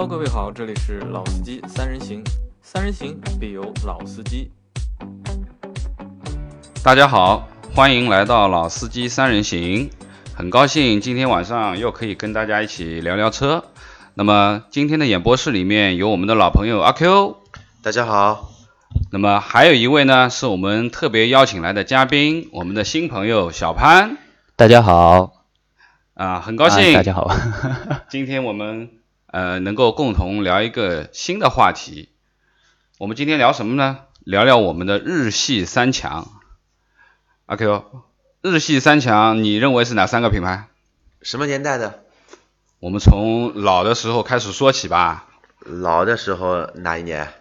Hello，各位好，这里是老司机三人行，三人行必有老司机。大家好，欢迎来到老司机三人行，很高兴今天晚上又可以跟大家一起聊聊车。那么今天的演播室里面有我们的老朋友阿 Q，大家好。那么还有一位呢，是我们特别邀请来的嘉宾，我们的新朋友小潘。大家好。啊，很高兴。大家好。今天我们呃能够共同聊一个新的话题。我们今天聊什么呢？聊聊我们的日系三强。阿 Q，日系三强，你认为是哪三个品牌？什么年代的？我们从老的时候开始说起吧。老的时候哪一年？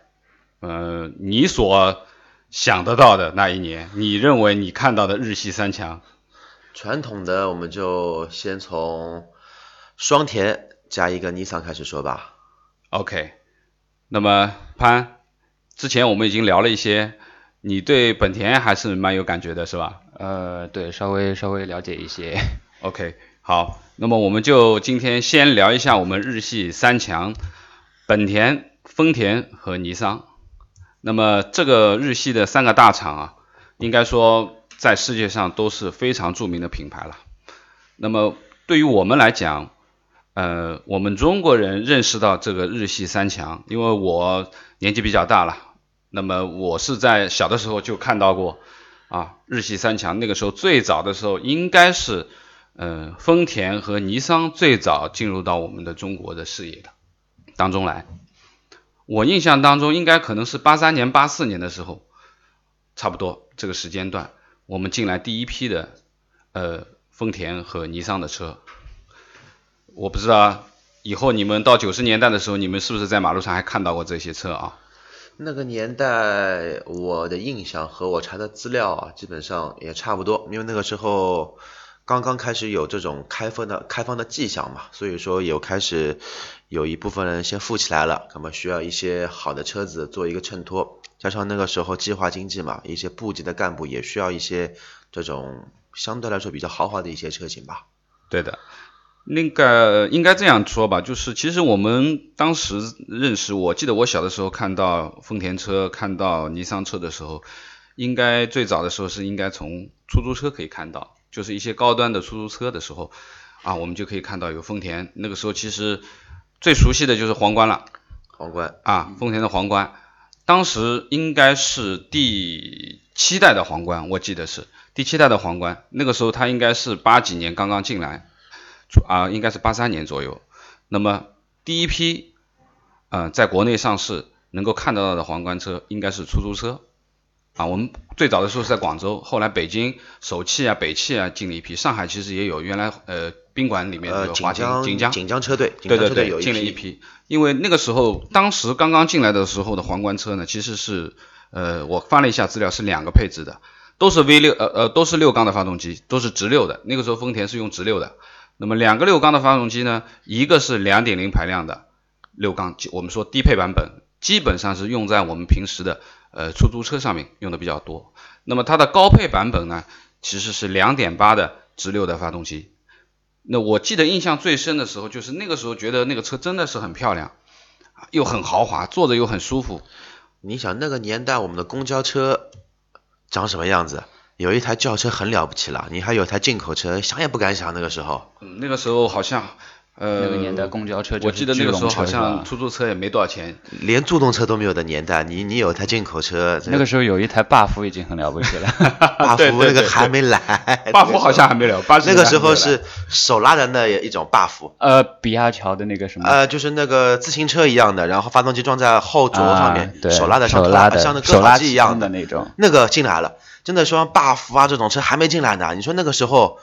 呃，你所想得到的那一年，你认为你看到的日系三强？传统的，我们就先从双田加一个尼桑开始说吧。OK，那么潘，之前我们已经聊了一些，你对本田还是蛮有感觉的，是吧？呃，对，稍微稍微了解一些。OK，好，那么我们就今天先聊一下我们日系三强，本田、丰田和尼桑。那么这个日系的三个大厂啊，应该说。在世界上都是非常著名的品牌了。那么对于我们来讲，呃，我们中国人认识到这个日系三强，因为我年纪比较大了，那么我是在小的时候就看到过啊，日系三强。那个时候最早的时候，应该是呃丰田和尼桑最早进入到我们的中国的视野的当中来。我印象当中，应该可能是八三年、八四年的时候，差不多这个时间段。我们进来第一批的，呃，丰田和尼桑的车，我不知道以后你们到九十年代的时候，你们是不是在马路上还看到过这些车啊？那个年代，我的印象和我查的资料啊，基本上也差不多，因为那个时候刚刚开始有这种开放的开放的迹象嘛，所以说有开始有一部分人先富起来了，那么需要一些好的车子做一个衬托。加上那个时候计划经济嘛，一些部级的干部也需要一些这种相对来说比较豪华的一些车型吧。对的，那个应该这样说吧，就是其实我们当时认识，我记得我小的时候看到丰田车、看到尼桑车的时候，应该最早的时候是应该从出租车可以看到，就是一些高端的出租车的时候啊，我们就可以看到有丰田。那个时候其实最熟悉的就是皇冠了，皇冠啊，丰田的皇冠。当时应该是第七代的皇冠，我记得是第七代的皇冠。那个时候它应该是八几年刚刚进来，啊，应该是八三年左右。那么第一批，呃，在国内上市能够看得到的皇冠车应该是出租车，啊，我们最早的时候是在广州，后来北京首汽啊、北汽啊进了一批，上海其实也有，原来呃。宾馆里面的华强锦江锦江车队，对对对，进了一批。因为那个时候，当时刚刚进来的时候的皇冠车呢，其实是呃，我翻了一下资料，是两个配置的，都是 V 六，呃呃，都是六缸的发动机，都是直六的。那个时候丰田是用直六的。那么两个六缸的发动机呢，一个是两点零排量的六缸，我们说低配版本，基本上是用在我们平时的呃出租车上面用的比较多。那么它的高配版本呢，其实是两点八的直六的发动机。那我记得印象最深的时候，就是那个时候觉得那个车真的是很漂亮，又很豪华，坐着又很舒服。你想那个年代我们的公交车长什么样子？有一台轿车很了不起了，你还有台进口车，想也不敢想那个时候。嗯，那个时候好像。呃，那个年代公交车，我记得那个时候好像出租车也没多少钱，连助动车都没有的年代，你你有台进口车，那个时候有一台 buff 已经很了不起了，buff 那个还没来，buff 好像还没来，那个时候是手拉的那一种 buff，呃，比亚乔的那个什么，呃，就是那个自行车一样的，然后发动机装在后轴上面，手拉的像拉像那割草机一样的。那种，那个进来了，真的说 buff 啊这种车还没进来呢，你说那个时候。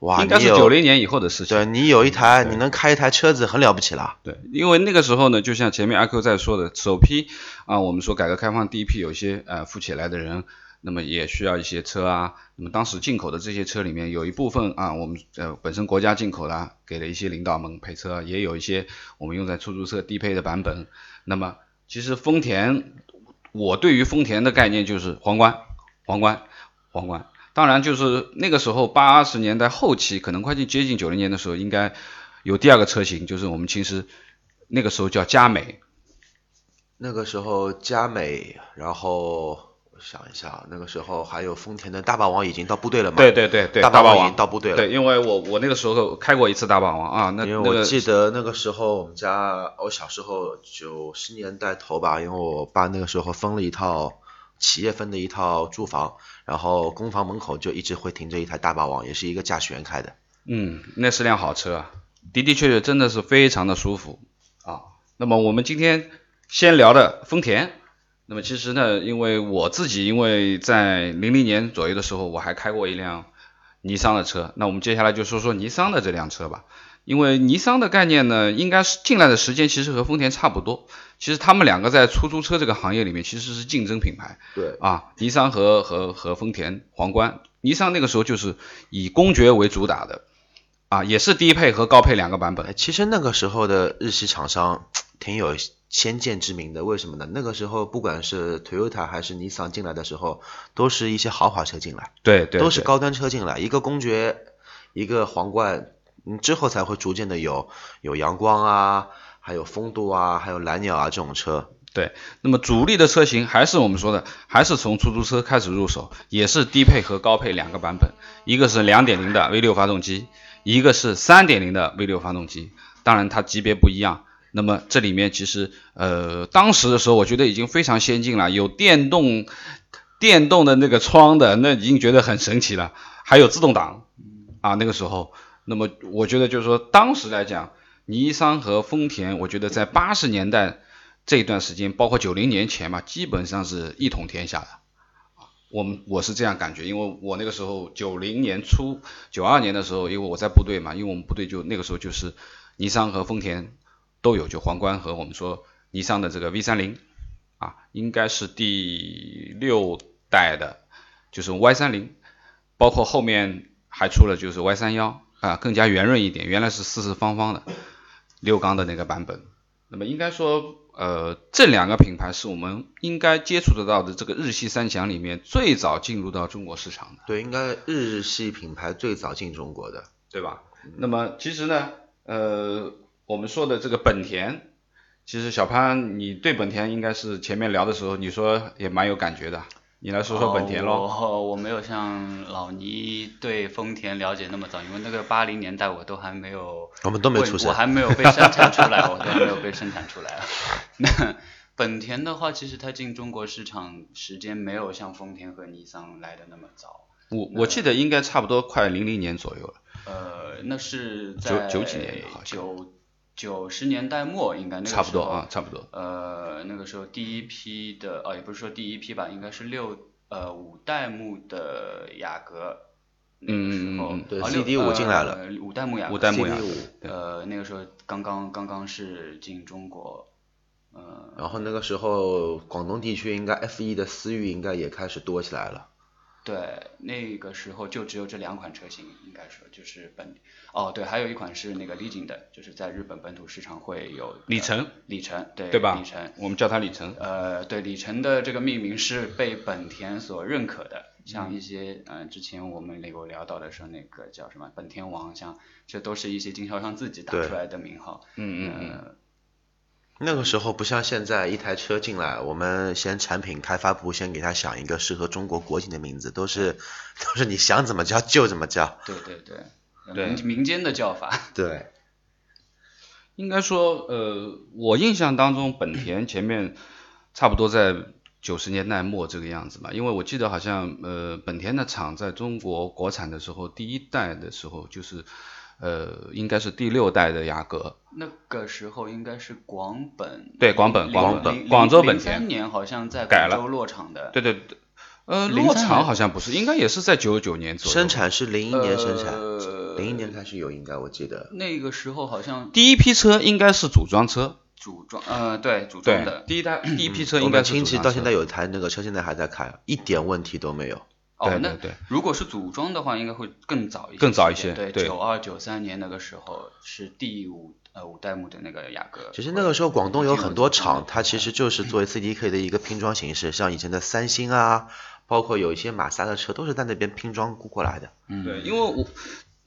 哇，应该是九零年以后的事情。对你有一台，你能开一台车子，很了不起了。对，因为那个时候呢，就像前面阿 Q 在说的，首批啊，我们说改革开放第一批有一些呃富起来的人，那么也需要一些车啊。那么当时进口的这些车里面，有一部分啊，我们呃本身国家进口的，给了一些领导们配车，也有一些我们用在出租车低配的版本。那么其实丰田，我对于丰田的概念就是皇冠，皇冠，皇冠。当然，就是那个时候八十年代后期，可能快近接近九零年的时候，应该有第二个车型，就是我们其实那个时候叫佳美，那个时候佳美，然后我想一下，那个时候还有丰田的大霸王已经到部队了嘛？对对对对，大王已霸王经到部队了。对，因为我我那个时候开过一次大霸王啊，那因为那个我记得那个时候我们家，我小时候九十年代头吧，因为我爸那个时候分了一套企业分的一套住房，然后公房门口就一直会停着一台大霸王，也是一个驾驶员开的。嗯，那是辆好车，的的确确真的是非常的舒服啊。那么我们今天先聊的丰田，那么其实呢，因为我自己因为在零零年左右的时候，我还开过一辆尼桑的车，那我们接下来就说说尼桑的这辆车吧。因为尼桑的概念呢，应该是进来的时间其实和丰田差不多，其实他们两个在出租车这个行业里面其实是竞争品牌。对，啊，尼桑和和和丰田皇冠，尼桑那个时候就是以公爵为主打的，啊，也是低配和高配两个版本哎，。其实那个时候的日系厂商挺有先见之明的，为什么呢？那个时候不管是 Toyota 还是尼桑进来的时候，都是一些豪华车进来，对对，对都是高端车进来，一个公爵，一个皇冠，嗯，之后才会逐渐的有有阳光啊，还有风度啊，还有蓝鸟啊这种车。对。那么主力的车型还是我们说的，还是从出租车开始入手，也是低配和高配两个版本，一个是2.0的 V6 发动机，一个是3.0的 V6 发动机，当然它级别不一样。那么这里面其实呃，当时的时候我觉得已经非常先进了，有电动电动的那个窗的，那已经觉得很神奇了，还有自动挡啊，那个时候，那么我觉得就是说当时来讲，尼桑和丰田，我觉得在八十年代这一段时间，包括九零年前嘛，基本上是一统天下的。我们我是这样感觉，因为我那个时候九零年初、九二年的时候，因为我在部队嘛，因为我们部队就那个时候就是尼桑和丰田都有，就皇冠和我们说尼桑的这个 V 三零啊，应该是第六代的，就是 Y 三零，包括后面还出了就是 Y 三幺啊，更加圆润一点，原来是四四方方的六缸的那个版本。那么应该说，呃，这两个品牌是我们应该接触得到的这个日系三强里面最早进入到中国市场的。对，应该日系品牌最早进中国的。对吧？那么其实呢，呃，我们说的这个本田，其实小潘，你对本田应该是前面聊的时候，你说也蛮有感觉的，你来说说本田咯。哦我我没有像老倪对丰田了解那么早，因为那个八零年代我都还没有，我们都没出生我还没有被生产出来，我都没有被生产出来。那本田的话，其实它进中国市场时间没有像丰田和尼桑来的那么早。我我记得应该差不多快零零年左右了。呃，那是九在九几年好像九九十年代末，应该那个差不多啊，差不多。呃，那个时候第一批的，哦，也不是说第一批吧，应该是六呃五代目的雅阁，那个时候，嗯嗯嗯对哦六 CD5 进来了。呃五代目雅阁，五代目雅阁，呃，那个时候刚刚刚刚是进中国，呃，然后那个时候广东地区应该 F 一的思域应该也开始多起来了。对，那个时候就只有这两款车型，应该说就是本，哦对，还有一款是那个 Legend 的，就是在日本本土市场会有里程，里程，对对吧里程，我们叫它里程。呃，对，里程的这个命名是被本田所认可的，像一些嗯、呃之前我们有聊到的说那个叫什么本田王，像这都是一些经销商自己打出来的名号。嗯嗯嗯。呃那个时候不像现在，一台车进来，我们先产品开发部先给他想一个适合中国国情的名字，都是都是你想怎么叫就怎么叫。对对对，民民间的叫法。对，应该说，呃，我印象当中，本田前面差不多在九十年代末这个样子吧，因为我记得好像，呃，本田的厂在中国国产的时候，第一代的时候就是，呃，应该是第六代的雅阁，那个时候应该是广本，对广本广本广州本零三年好像在改了广州落场的。对对对，呃，落场好像不是，应该也是在九九年左右。生产是零一年生产，呃零一年开始有，应该我记得。那个时候好像第一批车应该是组装车，组装，呃，对，组装的，。第一代第一批车我应该们亲戚到现在有一台那个车，现在还在开，一点问题都没有。哦，那对如果是组装的话，应该会更早一些，更早一些对，对九二九三年那个时候是第五呃五代目的那个雅阁。其实那个时候广东有很多厂，它其实实就是作为 CDK 的一个拼装形式，像以前的三星啊，包括有一些马自达的车都是在那边拼装过来的。嗯对，因为我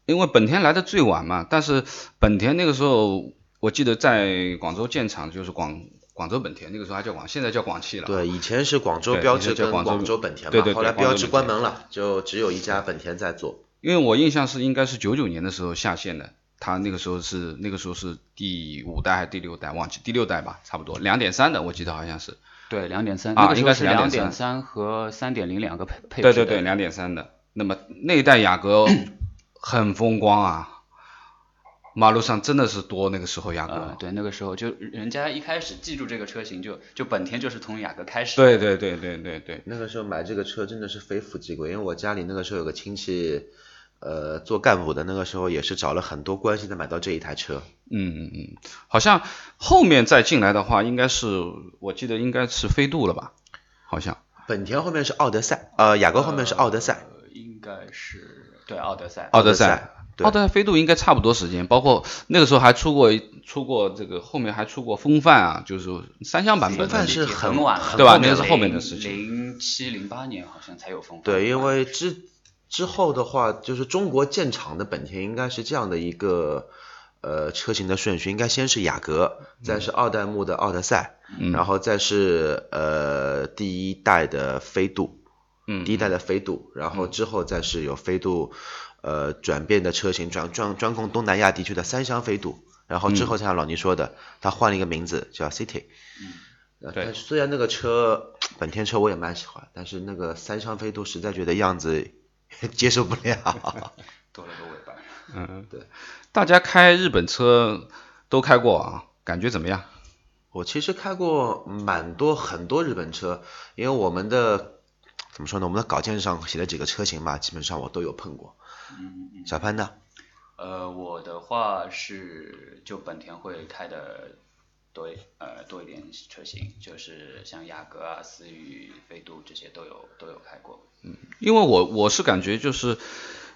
因为本田来的最晚嘛，但是本田那个时候我记得在广州建厂就是广广州本田，那个时候还叫广，现在叫广汽了。对，以前是广州标志跟广州广州本田嘛，对对对后来标志关门了，就只有一家本田在做。因为我印象是应该是九九年的时候下线的，它那个时候是那个时候是第五代还是第六代，忘记第六代吧，差不多两点三的，我记得好像是。对，两点三，啊那个时候应该是两点三和三点零两个配配置对对对，两点三的。那么那一代雅阁 很风光啊，马路上真的是多那个时候雅阁。呃，对，那个时候就人家一开始记住这个车型就就本田就是从雅阁开始。对对对对对对，那个时候买这个车真的是非富即贵，因为我家里那个时候有个亲戚，呃，做干部的，那个时候也是找了很多关系才买到这一台车。嗯嗯嗯，好像后面再进来的话，应该是我记得应该是飞度了吧？好像。本田后面是奥德赛，呃，雅阁后面是奥德赛。呃，应该是对奥德赛。奥德德赛奥德赛飞度应该差不多时间，包括那个时候还出过出过这个，后面还出过风范啊，就是三厢版本的。风范是很很晚对吧后面了那个是后面的事情零七零八年好像才有风范。对，因为之之后的话，就是中国建厂的本田应该是这样的一个呃车型的顺序，应该先是雅阁，再是二代目的奥德赛，嗯然后再是呃第一代的飞度，嗯第一代的飞度，然后之后再是有飞度呃转变的车型，专专专供东南亚地区的三厢飞度，然后之后像老倪说的，他换了一个名字叫 City。嗯对但虽然那个车本田车我也蛮喜欢，但是那个三厢飞度实在觉得样子接受不了。多了个尾巴。嗯，对，大家开日本车都开过啊，感觉怎么样？我其实开过蛮多很多日本车，因为我们的怎么说呢，我们的稿件上写了几个车型嘛，基本上我都有碰过。嗯嗯。小潘呢？呃，我的话是就本田会开的多呃多一点车型，就是像雅阁啊、思域、飞度这些都有都有开过。嗯因为我我是感觉就是，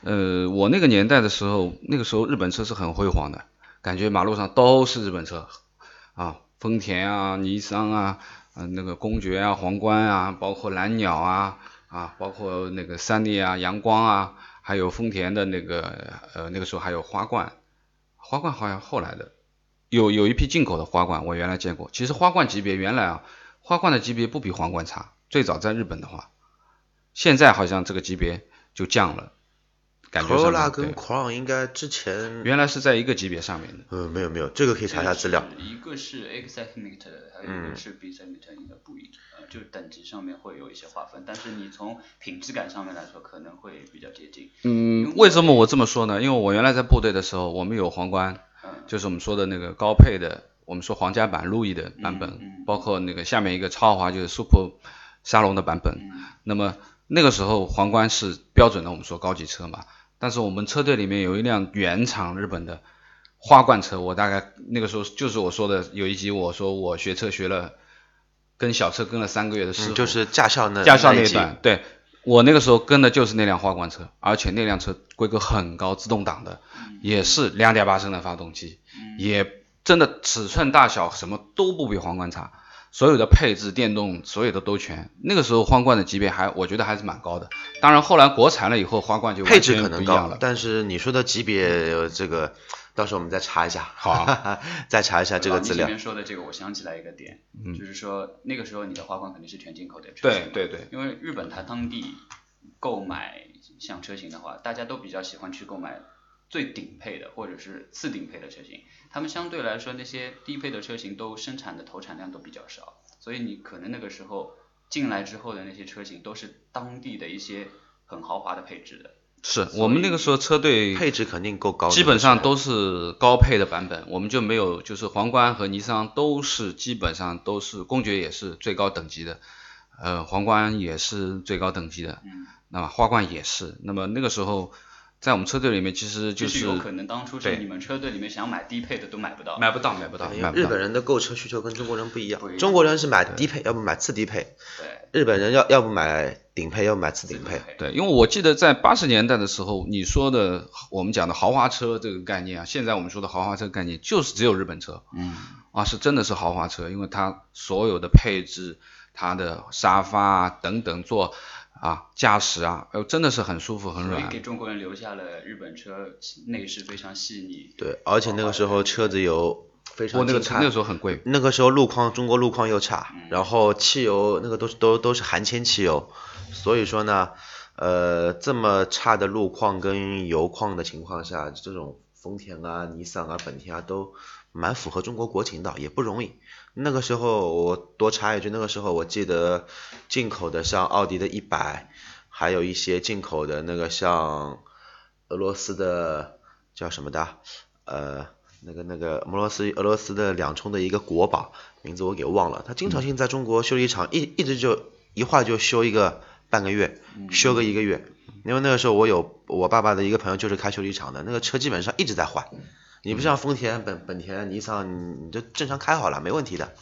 呃，我那个年代的时候，那个时候日本车是很辉煌的，感觉马路上都是日本车，啊，丰田啊、尼桑啊，嗯、那个公爵啊、皇冠啊，包括蓝鸟啊，啊，包括那个三菱啊、阳光啊，还有丰田的那个呃那个时候还有花冠，花冠好像后来的，有有一批进口的花冠，我原来见过。其实花冠级别原来啊，花冠的级别不比皇冠差，最早在日本的话。现在好像这个级别就降了，感觉上 Corolla 面跟对 Crown 应该之前原来是在一个级别上面的。嗯没有没有，这个可以查一下资料。一个是的，还有一个是 B segment 应该不一，呃，就是等级上面会有一些划分，但是你从品质感上面来说可能会比较接近。嗯，为什么我这么说呢？因为我原来在部队的时候，我们有皇冠，嗯就是我们说的那个高配的，我们说皇家版路易的版本，嗯嗯包括那个下面一个超豪华就是 Super 沙龙的版本。嗯那么那个时候皇冠是标准的，我们说高级车嘛。但是我们车队里面有一辆原厂日本的花冠车，我大概那个时候就是我说的有一集我说我学车学了，跟小车跟了三个月的师傅，嗯，就是驾校那驾校那一段，对。我那个时候跟的就是那辆花冠车，而且那辆车规格很高，自动挡的，也是两点八升的发动机，也真的尺寸大小什么都不比皇冠差，所有的配置、电动所有的都全。那个时候皇冠的级别还我觉得还是蛮高的，当然后来国产了以后，花冠就配置可能高全不一样了，。但是你说的级别呃这个，到时候我们再查一下。好啊 再查一下这个资料老倪这。边说的这个，我想起来一个点，就是说那个时候你的花冠肯定是全进口的车对对对，因为日本它当地购买像车型的话，大家都比较喜欢去购买最顶配的或者是次顶配的车型，他们相对来说那些低配的车型都生产的投产量都比较少，所以你可能那个时候进来之后的那些车型都是当地的一些很豪华的配置的。是我们那个时候车队配置肯定够高，基本上都是高配的版本，我们就没有，就是皇冠和尼桑都是基本上都是，公爵也是最高等级的，呃，皇冠也是最高等级的，嗯，那么花冠也是，那么那个时候在我们车队里面其实就就是有可能当初是你们车队里面想买低配的都买不到。买不到，买不到，日本人的购车需求跟中国人不一样中国人是买低配，要不买次低配；对，日本人要要不买顶配，要不买次顶配。对，因为我记得在八十年代的时候，你说的我们讲的豪华车这个概念啊，现在我们说的豪华车概念就是只有日本车，嗯，啊，是真的是豪华车，因为它所有的配置、它的沙发啊等等坐啊驾驶啊，呃，真的是很舒服很软给。中国人留下了日本车内饰非常细腻。对，而且那个时候车子有非不过那个。那个时候很贵，那个时候路况，中国路况又差，嗯然后汽油那个都是都都是含铅汽油，所以说呢，呃，这么差的路况跟油况的情况下，这种丰田啊、尼桑啊、本田啊都蛮符合中国国情的，也不容易。那个时候我多插一句，那个时候我记得进口的像奥迪的一百，还有一些进口的那个像俄罗斯的叫什么的，呃，那个那个俄罗斯俄罗斯的两冲的一个国宝，名字我给忘了，他经常性在中国修理厂一一直就一画就修一个半个月，修个一个月，因为那个时候我有我爸爸的一个朋友就是开修理厂的，那个车基本上一直在换。你不像丰田、本本田、尼桑，你你就正常开好了，没问题的。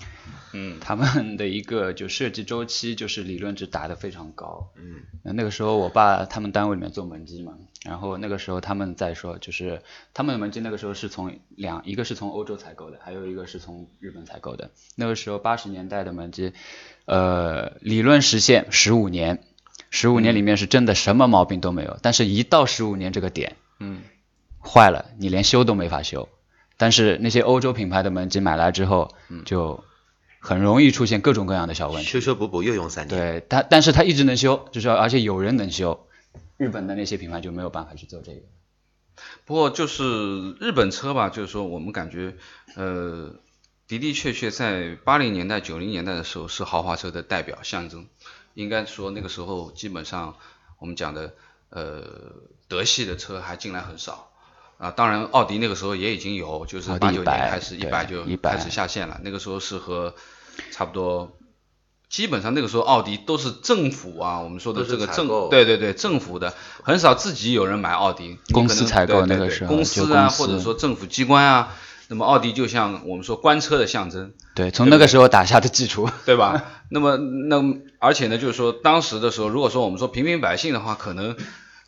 嗯，他们的一个就设计周期就是理论值打得非常高。嗯，那个时候我爸他们单位里面做门机嘛，然后那个时候他们在说，就是他们的门机那个时候是从两一个是从欧洲采购的，还有一个是从日本采购的。那个时候八十年代的门机，呃，理论实现十五年，十五年里面是真的什么毛病都没有，但是一到十五年这个点，嗯，坏了，你连修都没法修。但是那些欧洲品牌的门机买来之后，就很容易出现各种各样的小问题。修修补补又用三年。对它，但是它一直能修，就是而且有人能修。日本的那些品牌就没有办法去做这个。不过就是日本车吧，就是说我们感觉，呃，的的确确在八零年代、九零年代的时候是豪华车的代表象征。应该说那个时候基本上我们讲的，呃，德系的车还进来很少。啊，当然，奥迪那个时候也已经有，就是八九年开始，一百就100开始下线了。那个时候是和差不多，基本上那个时候奥迪都是政府啊，我们说的这个政，对对对，政府的，很少自己有人买奥迪。公司采购那个时候公司啊，或者说政府机关啊，那么奥迪就像我们说官车的象征，对，从那个时候打下的基础。对吧？那么，那而且呢，就是说当时的时候，如果说我们说平民百姓的话，可能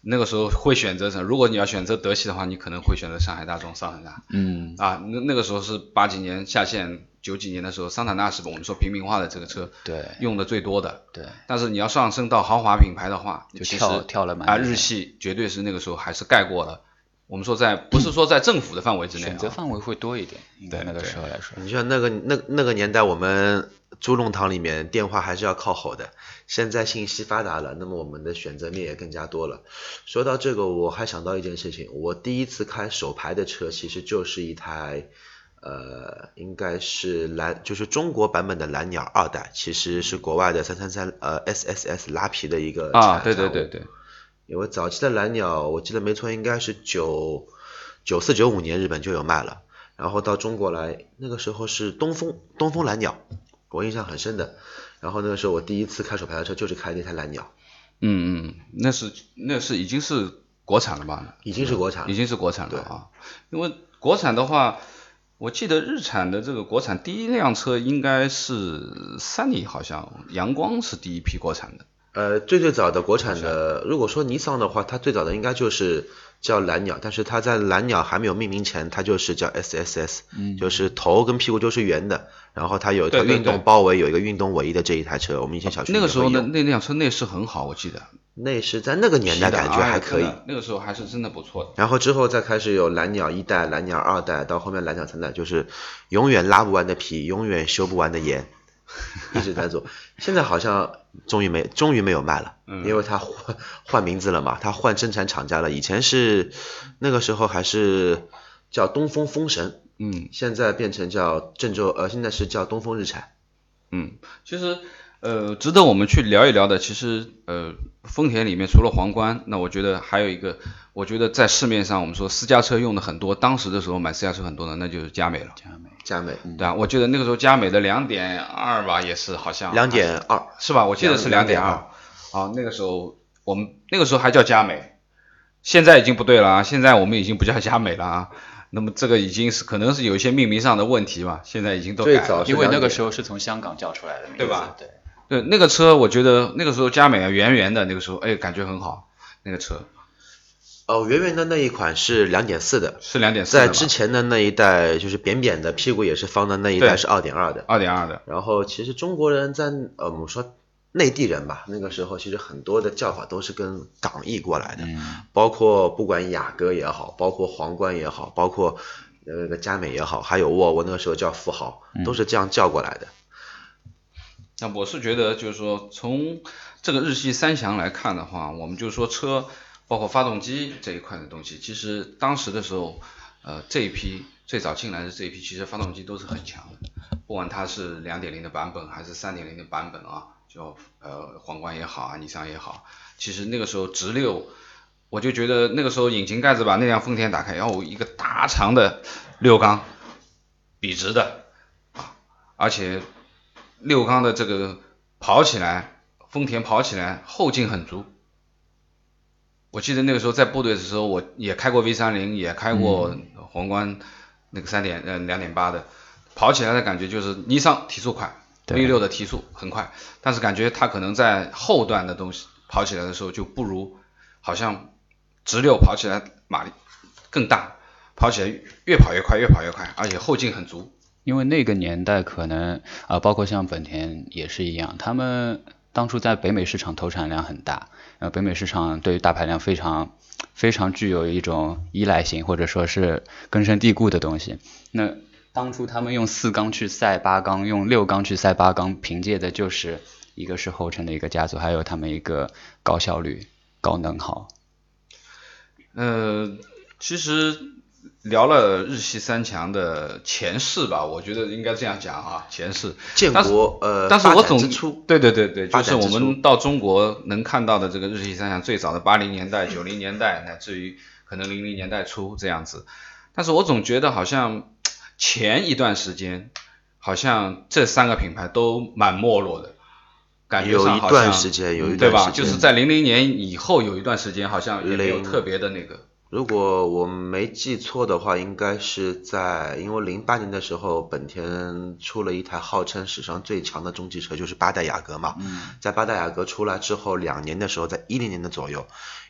那个时候会选择什么？如果你要选择德系的话，你可能会选择上海大众、桑塔纳。嗯，啊，那那个时候是八几年下线，九几年的时候，桑塔纳是我们说平民化的这个车对用的最多的。对，但是你要上升到豪华品牌的话，就其实跳跳了蛮啊，日系绝对是那个时候还是盖过了。我们说在不是说在政府的范围之内、啊，选择范围会多一点，对那个时候来说。你像那个那那个年代，我们猪笼堂里面电话还是要靠吼的。现在信息发达了，那么我们的选择面也更加多了。说到这个，我还想到一件事情，我第一次开手排的车，其实就是一台，呃，应该是蓝，就是中国版本的蓝鸟二代，其实是国外的三三三呃 SSS 拉皮的一个啊，对对对对，因为早期的蓝鸟，我记得没错，应该是九九四九五年日本就有卖了，然后到中国来，那个时候是东风东风蓝鸟，我印象很深的。然后那个时候我第一次开手排的车就是开那台蓝鸟，嗯嗯，那是那是已经是国产了吧？已经是国产了。已经是国产了啊。因为国产的话，我记得日产的这个国产第一辆车应该是三菱，好像阳光是第一批国产的。呃，最最早的国产的，如果说尼桑的话，它最早的应该就是叫蓝鸟，但是它在蓝鸟还没有命名前，它就是叫 SSS，嗯，就是头跟屁股都是圆的，然后它有一套对对运动对包围，有一个运动尾翼的这一台车，我们以前小区那个时候呢呢，，那辆车内饰很好，我记得。内饰在那个年代感觉还可以那个时候还是真的不错的。然后之后再开始有蓝鸟一代、蓝鸟二代，到后面蓝鸟三代，就是永远拉不完的皮，永远修不完的盐，一直在做。现在好像终于没，终于没有卖了，因为它换换名字了嘛，它换生产厂家了。以前是那个时候还是叫东风风神，嗯现在变成叫郑州，呃，现在是叫东风日产。嗯，其实呃，值得我们去聊一聊的，其实呃，丰田里面除了皇冠，那我觉得还有一个，我觉得在市面上我们说私家车用的很多，当时的时候买私家车很多的，那就是佳美了。佳美，佳美对啊，我记得那个时候佳美的两点二吧，也是好像两点二，是吧？我记得是两点2.2二。啊，那个时候我们那个时候还叫佳美，现在已经不对了啊，现在我们已经不叫佳美了啊。那么这个已经是可能是有一些命名上的问题吧，现在已经都改了。最早因为那个时候是从香港叫出来的名字，对吧对，对，那个车我觉得那个时候佳美啊圆圆的，那个时候哎感觉很好，那个车哦，圆圆的那一款是两点四的，是两点四在之前的那一代就是扁扁的，屁股也是方的那一代是二点二的。二点二的，然后其实中国人在呃我们说内地人吧，那个时候其实很多的叫法都是跟港译过来的，嗯，包括不管雅阁也好，包括皇冠也好，包括那个佳美也好，还有沃尔沃那个时候叫富豪，都是这样叫过来的。那我是觉得，就是说从这个日系三强来看的话，我们就说车，包括发动机这一块的东西，其实当时的时候，呃，这一批最早进来的这一批，其实发动机都是很强的，不管它是两点零的版本还是三点零的版本啊，就呃皇冠也好啊，尼桑也好，其实那个时候直六，我就觉得那个时候引擎盖子把那辆丰田打开，然后一个大长的六缸，笔直的啊，而且。六缸的这个跑起来，丰田跑起来后劲很足。我记得那个时候在部队的时候，我也开过 V 三零，也开过皇冠那个三点呃两点八的，跑起来的感觉就是尼桑提速快，V 六的提速很快，但是感觉它可能在后段的东西跑起来的时候就不如，好像直六跑起来马力更大，跑起来越跑越快，越跑越快，而且后劲很足。因为那个年代可能啊，包括像本田也是一样，他们当初在北美市场投产量很大，呃，北美市场对于大排量非常非常具有一种依赖性，或者说是根深蒂固的东西。那当初他们用四缸去赛八缸，用六缸去赛八缸，凭借的就是一个是后程的一个家族，还有他们一个高效率、高能耗。呃，其实。聊了日系三强的前世吧，我觉得应该这样讲啊，前世。建国呃，但是我总出，对对对对，就是我们到中国能看到的这个日系三强，最早的八零年代、九零年代，乃至于可能零零年代初这样子。但是我总觉得好像前一段时间，好像这三个品牌都蛮没落的，感觉上好像对吧？就是在零零年以后有一段时间，好像也没有特别的那个。如果我没记错的话，应该是在因为零八年的时候，本田出了一台号称史上最强的中级车，就是八代雅阁嘛。在八代雅阁出来之后两年的时候，在一零年的左右，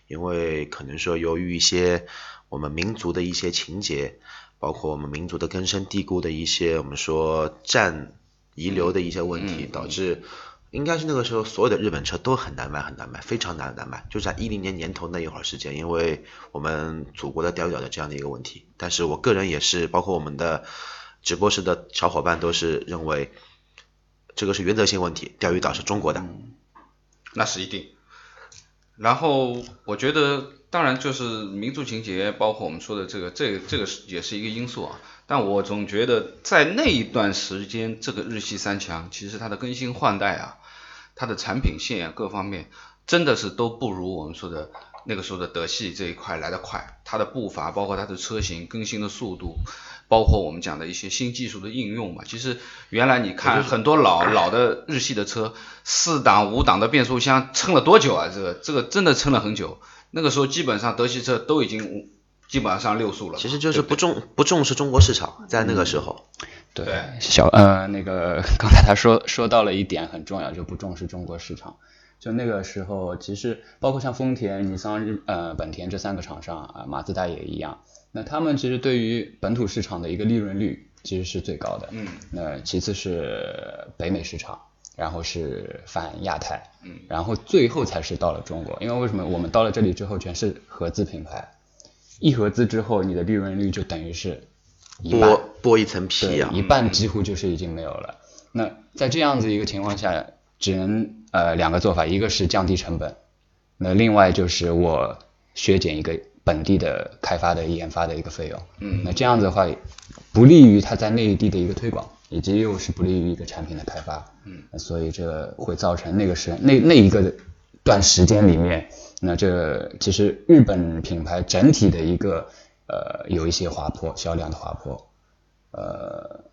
因为可能说由于一些我们民族的一些情节，包括我们民族的根深蒂固的一些我们说战遗留的一些问题，导致。应该是那个时候，所有的日本车都很难卖，很难卖，非常难难卖。就在一零年年头那一会儿时间，因为我们祖国的钓鱼岛的这样的一个问题。但是我个人也是，包括我们的直播室的小伙伴都是认为，这个是原则性问题，钓鱼岛是中国的，那是一定。然后我觉得，当然就是民族情节，包括我们说的这个，这这个是也是一个因素啊。但我总觉得，在那一段时间，这个日系三强其实它的更新换代啊。它的产品线各方面真的是都不如我们说的那个时候的德系这一块来得快，它的步伐，包括它的车型更新的速度，包括我们讲的一些新技术的应用嘛。其实原来你看很多老老的日系的车，四档五档的变速箱撑了多久啊？这个这个真的撑了很久。那个时候基本上德系车都已经基本上上六速了。其实就是不重不重视中国市场，在那个时候。对，小呃那个刚才他说说到了一点很重要，就不重视中国市场。就那个时候，其实包括像丰田、尼桑、日呃本田这三个厂商啊，马自达也一样。那他们其实对于本土市场的一个利润率其实是最高的。嗯。那其次是北美市场，然后是泛亚太，嗯，然后最后才是到了中国。因为为什么我们到了这里之后全是合资品牌，一合资之后你的利润率就等于是。剥剥一层皮啊，一半几乎就是已经没有了。那在这样子一个情况下，只能呃两个做法，一个是降低成本，那另外就是我削减一个本地的开发的研发的一个费用。嗯，那这样子的话，不利于它在内地的一个推广，以及又是不利于一个产品的开发。嗯，所以这会造成那个时那那一个段时间里面，那这其实日本品牌整体的一个。呃，有一些滑坡，销量的滑坡。呃，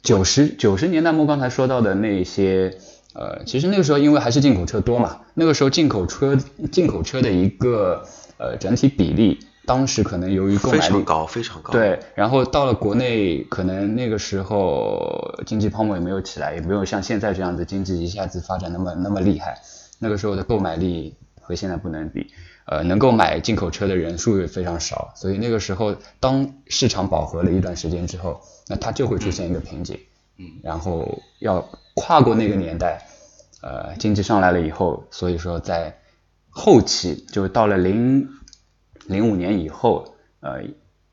九十九十年代末刚才说到的那些，呃，其实那个时候因为还是进口车多嘛，那个时候进口车进口车的一个呃整体比例，当时可能由于购买力高，非常高。对，然后到了国内，可能那个时候经济泡沫也没有起来，也没有像现在这样子经济一下子发展那么那么厉害，那个时候的购买力和现在不能比。呃，能够买进口车的人数也非常少，所以那个时候，当市场饱和了一段时间之后，那它就会出现一个瓶颈。嗯，然后要跨过那个年代，呃，经济上来了以后，所以说在后期，就到了零零五年以后，呃，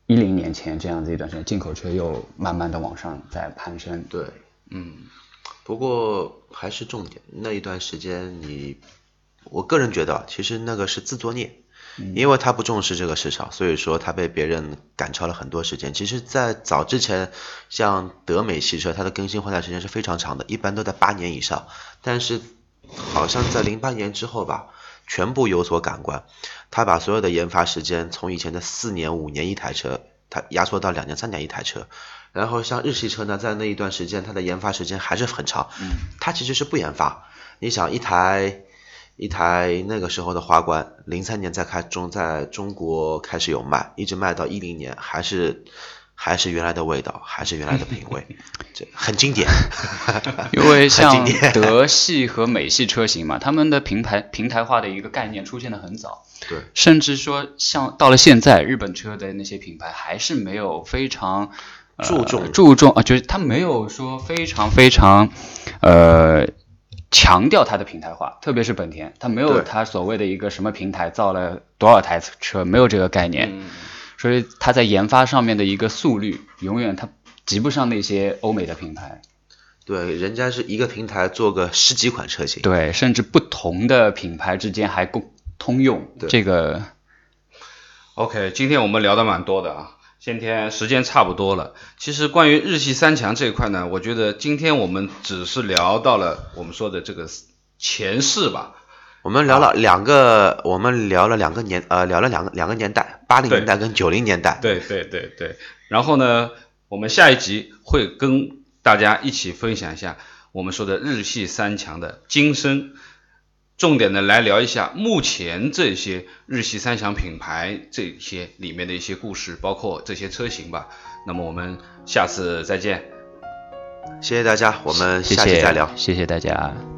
一零年前这样子一段时间，进口车又慢慢的往上在攀升。对，嗯，不过还是重点，那一段时间你，我个人觉得啊，其实那个是自作孽，因为他不重视这个市场，所以说他被别人赶超了很多时间。其实，在早之前，像德美汽车，它的更新换代时间是非常长的，一般都在八年以上。但是，好像在零八年之后吧，全部有所改观，他把所有的研发时间从以前的四年、五年一台车，它压缩到两年、三年一台车。然后像日系车呢，在那一段时间，它的研发时间还是很长。嗯，它其实是不研发。你想一台一台那个时候的花冠，零三年在开中在中国开始有卖，一直卖到一零年，还是还是原来的味道，还是原来的品味，这很经典。因为像德系和美系车型嘛，他们的平台平台化的一个概念出现的很早，对，甚至说像到了现在，日本车的那些品牌还是没有非常。呃注重注重啊，就是它没有说非常非常，呃，强调它的平台化，特别是本田，它没有它所谓的一个什么平台造了多少台车，没有这个概念，嗯。所以它在研发上面的一个速率，永远它及不上那些欧美的品牌。对，人家是一个平台做个十几款车型。对，甚至不同的品牌之间还共通用，这个 OK，今天我们聊的蛮多的啊，今天时间差不多了。其实关于日系三强这一块呢，我觉得今天我们只是聊到了我们说的这个前世吧。我们聊了两个，我们聊了两个年，呃，聊了两个两个年代，八零年代跟九零年代。对对对对。然后呢，我们下一集会跟大家一起分享一下我们说的日系三强的今生，重点的来聊一下目前这些日系三强品牌这些里面的一些故事，包括这些车型吧。那么我们下次再见。谢谢大家，我们下期再聊。谢谢大家。